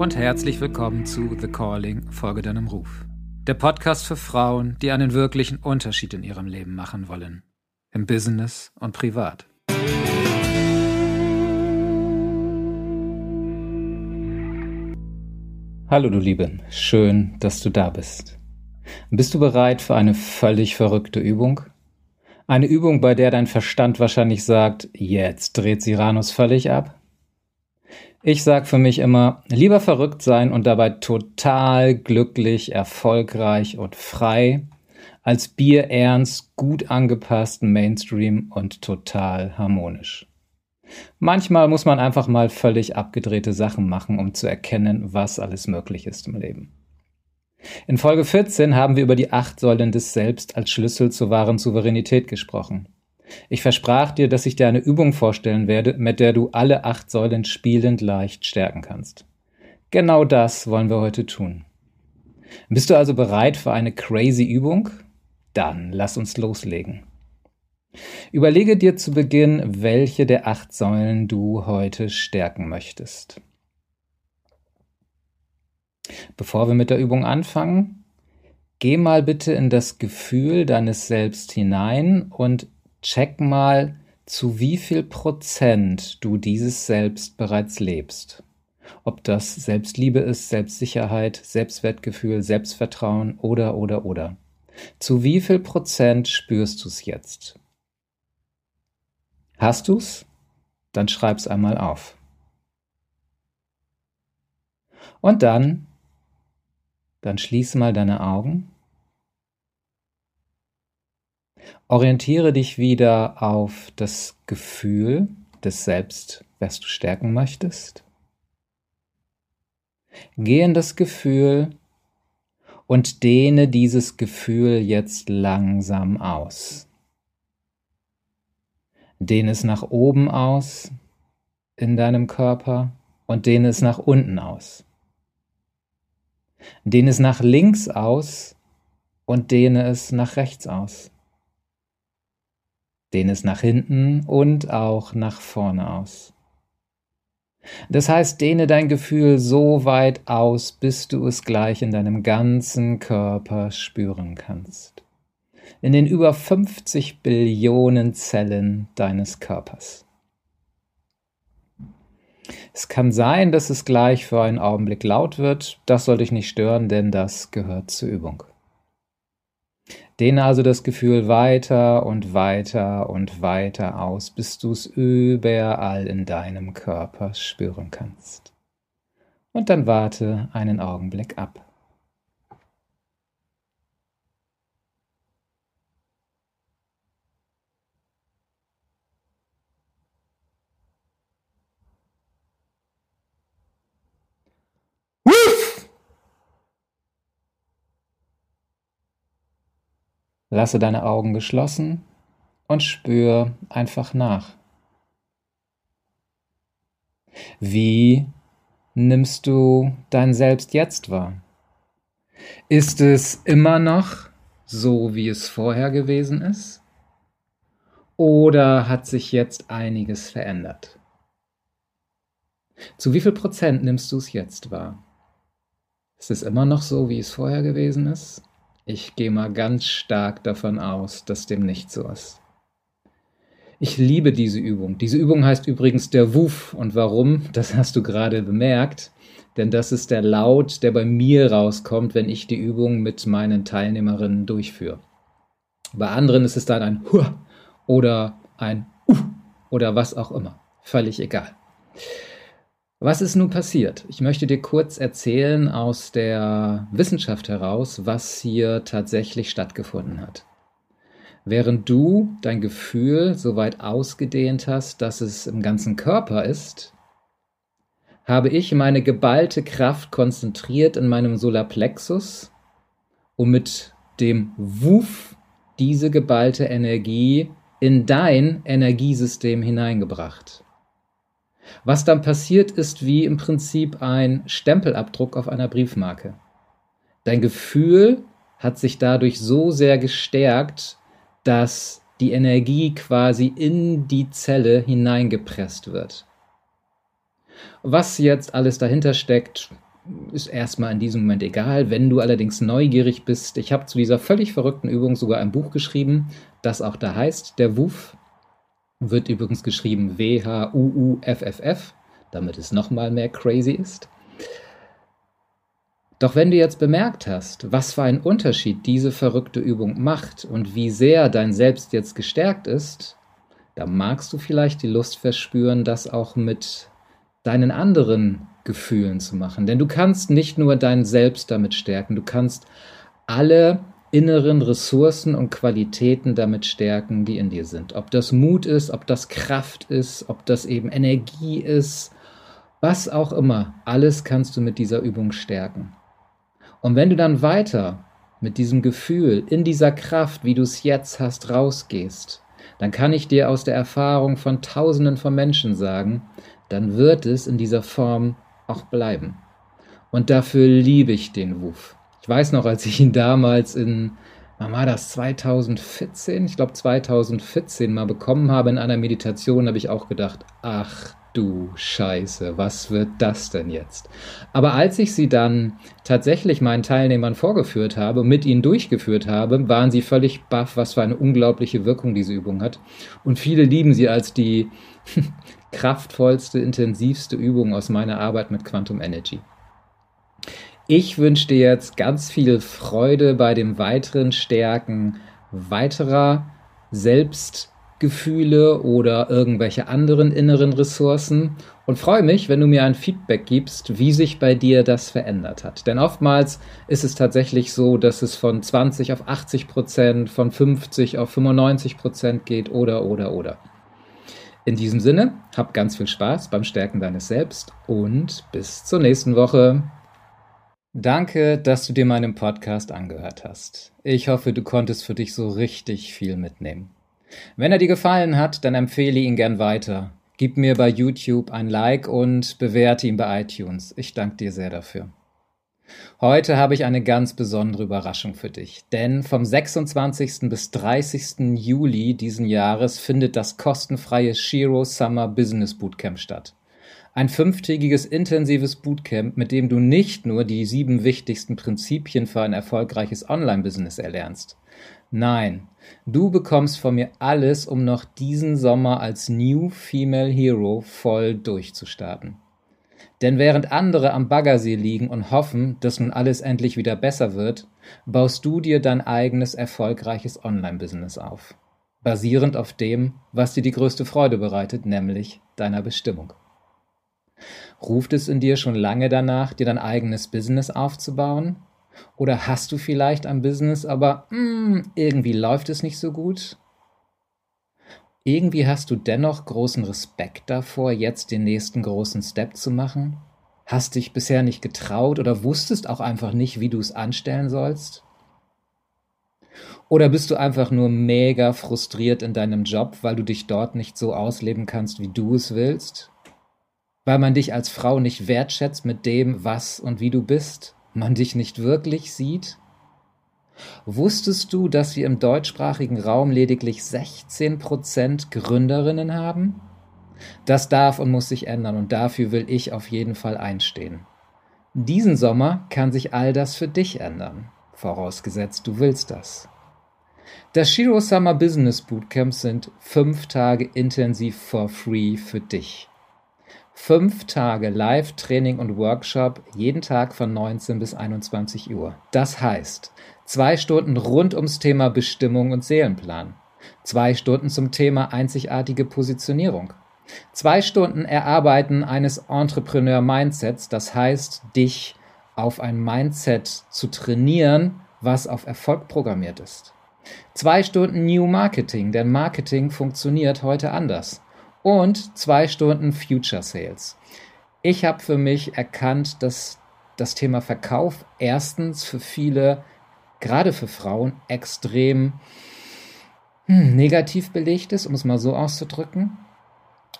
und herzlich willkommen zu The Calling, Folge deinem Ruf. Der Podcast für Frauen, die einen wirklichen Unterschied in ihrem Leben machen wollen. Im Business und privat. Hallo du Liebe, schön, dass du da bist. Bist du bereit für eine völlig verrückte Übung? Eine Übung, bei der dein Verstand wahrscheinlich sagt, jetzt dreht Siranus völlig ab? Ich sag für mich immer, lieber verrückt sein und dabei total glücklich, erfolgreich und frei, als bierernst, gut angepassten Mainstream und total harmonisch. Manchmal muss man einfach mal völlig abgedrehte Sachen machen, um zu erkennen, was alles möglich ist im Leben. In Folge 14 haben wir über die acht Säulen des Selbst als Schlüssel zur wahren Souveränität gesprochen. Ich versprach dir, dass ich dir eine Übung vorstellen werde, mit der du alle acht Säulen spielend leicht stärken kannst. Genau das wollen wir heute tun. Bist du also bereit für eine crazy Übung? Dann lass uns loslegen. Überlege dir zu Beginn, welche der acht Säulen du heute stärken möchtest. Bevor wir mit der Übung anfangen, geh mal bitte in das Gefühl deines Selbst hinein und check mal, zu wie viel Prozent du dieses Selbst bereits lebst. Ob das Selbstliebe ist, Selbstsicherheit, Selbstwertgefühl, Selbstvertrauen oder, oder, oder. Zu wie viel Prozent spürst du es jetzt? Hast du's? Dann schreib's einmal auf. Und dann, dann schließ mal deine Augen Orientiere dich wieder auf das Gefühl des Selbst, was du stärken möchtest. Geh in das Gefühl und dehne dieses Gefühl jetzt langsam aus. Dehne es nach oben aus in deinem Körper und dehne es nach unten aus. Dehne es nach links aus und dehne es nach rechts aus dehne es nach hinten und auch nach vorne aus. Das heißt, dehne dein Gefühl so weit aus, bis du es gleich in deinem ganzen Körper spüren kannst. In den über 50 Billionen Zellen deines Körpers. Es kann sein, dass es gleich für einen Augenblick laut wird. Das soll dich nicht stören, denn das gehört zur Übung. Dehne also das Gefühl weiter und weiter und weiter aus, bis du es überall in deinem Körper spüren kannst. Und dann warte einen Augenblick ab. Lasse deine Augen geschlossen und spür einfach nach. Wie nimmst du dein Selbst jetzt wahr? Ist es immer noch so, wie es vorher gewesen ist? Oder hat sich jetzt einiges verändert? Zu wie viel Prozent nimmst du es jetzt wahr? Ist es immer noch so, wie es vorher gewesen ist? Ich gehe mal ganz stark davon aus, dass dem nicht so ist. Ich liebe diese Übung. Diese Übung heißt übrigens der Wuf. Und warum? Das hast du gerade bemerkt. Denn das ist der Laut, der bei mir rauskommt, wenn ich die Übung mit meinen Teilnehmerinnen durchführe. Bei anderen ist es dann ein Hua oder ein Uh oder was auch immer. Völlig egal. Was ist nun passiert? Ich möchte dir kurz erzählen aus der Wissenschaft heraus, was hier tatsächlich stattgefunden hat. Während du dein Gefühl so weit ausgedehnt hast, dass es im ganzen Körper ist, habe ich meine geballte Kraft konzentriert in meinem Solarplexus und mit dem Wuf diese geballte Energie in dein Energiesystem hineingebracht. Was dann passiert, ist wie im Prinzip ein Stempelabdruck auf einer Briefmarke. Dein Gefühl hat sich dadurch so sehr gestärkt, dass die Energie quasi in die Zelle hineingepresst wird. Was jetzt alles dahinter steckt, ist erstmal in diesem Moment egal. Wenn du allerdings neugierig bist, ich habe zu dieser völlig verrückten Übung sogar ein Buch geschrieben, das auch da heißt, der Wuf. Wird übrigens geschrieben W-H-U-U-F-F-F, damit es nochmal mehr crazy ist. Doch wenn du jetzt bemerkt hast, was für einen Unterschied diese verrückte Übung macht und wie sehr dein Selbst jetzt gestärkt ist, dann magst du vielleicht die Lust verspüren, das auch mit deinen anderen Gefühlen zu machen. Denn du kannst nicht nur dein Selbst damit stärken, du kannst alle inneren Ressourcen und Qualitäten damit stärken, die in dir sind. Ob das Mut ist, ob das Kraft ist, ob das eben Energie ist, was auch immer, alles kannst du mit dieser Übung stärken. Und wenn du dann weiter mit diesem Gefühl, in dieser Kraft, wie du es jetzt hast, rausgehst, dann kann ich dir aus der Erfahrung von Tausenden von Menschen sagen, dann wird es in dieser Form auch bleiben. Und dafür liebe ich den Wuf. Ich weiß noch, als ich ihn damals in, wann war das, 2014? Ich glaube 2014 mal bekommen habe in einer Meditation, habe ich auch gedacht, ach du Scheiße, was wird das denn jetzt? Aber als ich sie dann tatsächlich meinen Teilnehmern vorgeführt habe, mit ihnen durchgeführt habe, waren sie völlig baff, was für eine unglaubliche Wirkung diese Übung hat. Und viele lieben sie als die kraftvollste, intensivste Übung aus meiner Arbeit mit Quantum Energy. Ich wünsche dir jetzt ganz viel Freude bei dem weiteren Stärken weiterer Selbst- Gefühle oder irgendwelche anderen inneren Ressourcen und freue mich, wenn du mir ein Feedback gibst, wie sich bei dir das verändert hat. Denn oftmals ist es tatsächlich so, dass es von 20 auf 80 Prozent, von 50 auf 95 Prozent geht oder, oder, oder. In diesem Sinne, hab ganz viel Spaß beim Stärken deines Selbst und bis zur nächsten Woche. Danke, dass du dir meinen Podcast angehört hast. Ich hoffe, du konntest für dich so richtig viel mitnehmen. Wenn er dir gefallen hat, dann empfehle ihn gern weiter. Gib mir bei YouTube ein Like und bewerte ihn bei iTunes. Ich danke dir sehr dafür. Heute habe ich eine ganz besondere Überraschung für dich, denn vom 26. bis 30. Juli diesen Jahres findet das kostenfreie Shiro Summer Business Bootcamp statt. Ein fünftägiges intensives Bootcamp, mit dem du nicht nur die sieben wichtigsten Prinzipien für ein erfolgreiches Online-Business erlernst. Nein, du bekommst von mir alles, um noch diesen Sommer als New Female Hero voll durchzustarten. Denn während andere am Baggersee liegen und hoffen, dass nun alles endlich wieder besser wird, baust du dir dein eigenes erfolgreiches Online-Business auf. Basierend auf dem, was dir die größte Freude bereitet, nämlich deiner Bestimmung. Ruft es in dir schon lange danach, dir dein eigenes Business aufzubauen? Oder hast du vielleicht ein Business, aber mh, hm, irgendwie läuft es nicht so gut? Irgendwie hast du dennoch großen Respekt davor, jetzt den nächsten großen Step zu machen? Hast dich bisher nicht getraut oder wusstest auch einfach nicht, wie du es anstellen sollst? Oder bist du einfach nur mega frustriert in deinem Job, weil du dich dort nicht so ausleben kannst, wie du es willst? Weil man dich als Frau nicht wertschätzt mit dem, was und wie du bist? man dich nicht wirklich sieht? Wusstest du, dass wir im deutschsprachigen Raum lediglich 16% Gründerinnen haben? Das darf und muss sich ändern und dafür will ich auf jeden Fall einstehen. Diesen Sommer kann sich all das für dich ändern, vorausgesetzt du willst das. Das Shiro Summer Business Bootcamp sind fünf Tage intensiv for free für dich. Fünf Tage Live-Training und Workshop, jeden Tag von 19 bis 21 Uhr. Das heißt, zwei Stunden rund ums Thema Bestimmung und Seelenplan. Zwei Stunden zum Thema einzigartige Positionierung. Zwei Stunden Erarbeiten eines Entrepreneur-Mindsets, das heißt, dich auf ein Mindset zu trainieren, was auf Erfolg programmiert ist. Zwei Stunden New Marketing, denn Marketing funktioniert heute anders und zwei Stunden Future Sales. Ich habe für mich erkannt, dass das Thema Verkauf erstens für viele, gerade für Frauen, extrem hm, negativ belegt ist, um es mal so auszudrücken.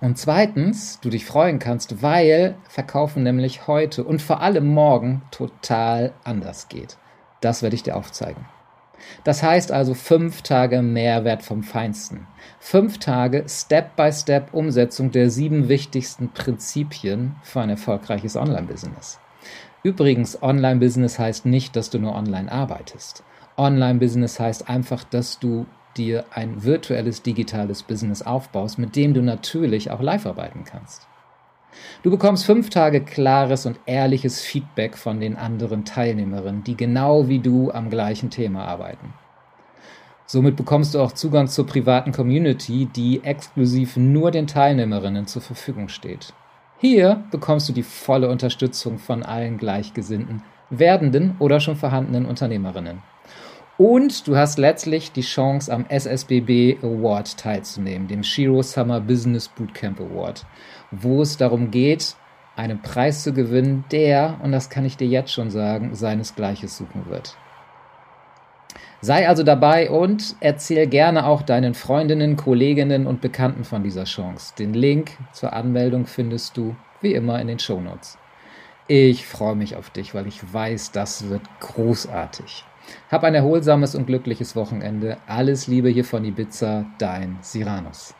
Und zweitens, du dich freuen kannst, weil Verkaufen nämlich heute und vor allem morgen total anders geht. Das werde ich dir aufzeigen. Das heißt also fünf Tage Mehrwert vom Feinsten. Fünf Tage Step-by-Step Umsetzung der sieben wichtigsten Prinzipien für ein erfolgreiches Online-Business. Übrigens, Online-Business heißt nicht, dass du nur online arbeitest. Online-Business heißt einfach, dass du dir ein virtuelles digitales Business aufbaust, mit dem du natürlich auch live arbeiten kannst. Du bekommst fünf Tage klares und ehrliches Feedback von den anderen Teilnehmerinnen, die genau wie du am gleichen Thema arbeiten. Somit bekommst du auch Zugang zur privaten Community, die exklusiv nur den Teilnehmerinnen zur Verfügung steht. Hier bekommst du die volle Unterstützung von allen Gleichgesinnten, werdenden oder schon vorhandenen Unternehmerinnen. Und du hast letztlich die Chance, am SSBB Award teilzunehmen, dem Shiro Summer Business Bootcamp Award, wo es darum geht, einen Preis zu gewinnen, der, und das kann ich dir jetzt schon sagen, seinesgleiches suchen wird. Sei also dabei und erzähl gerne auch deinen Freundinnen, Kolleginnen und Bekannten von dieser Chance. Den Link zur Anmeldung findest du wie immer in den Shownotes. Ich freue mich auf dich, weil ich weiß, das wird großartig. Hab ein erholsames und glückliches Wochenende. Alles Liebe hier von Ibiza, dein Siranus.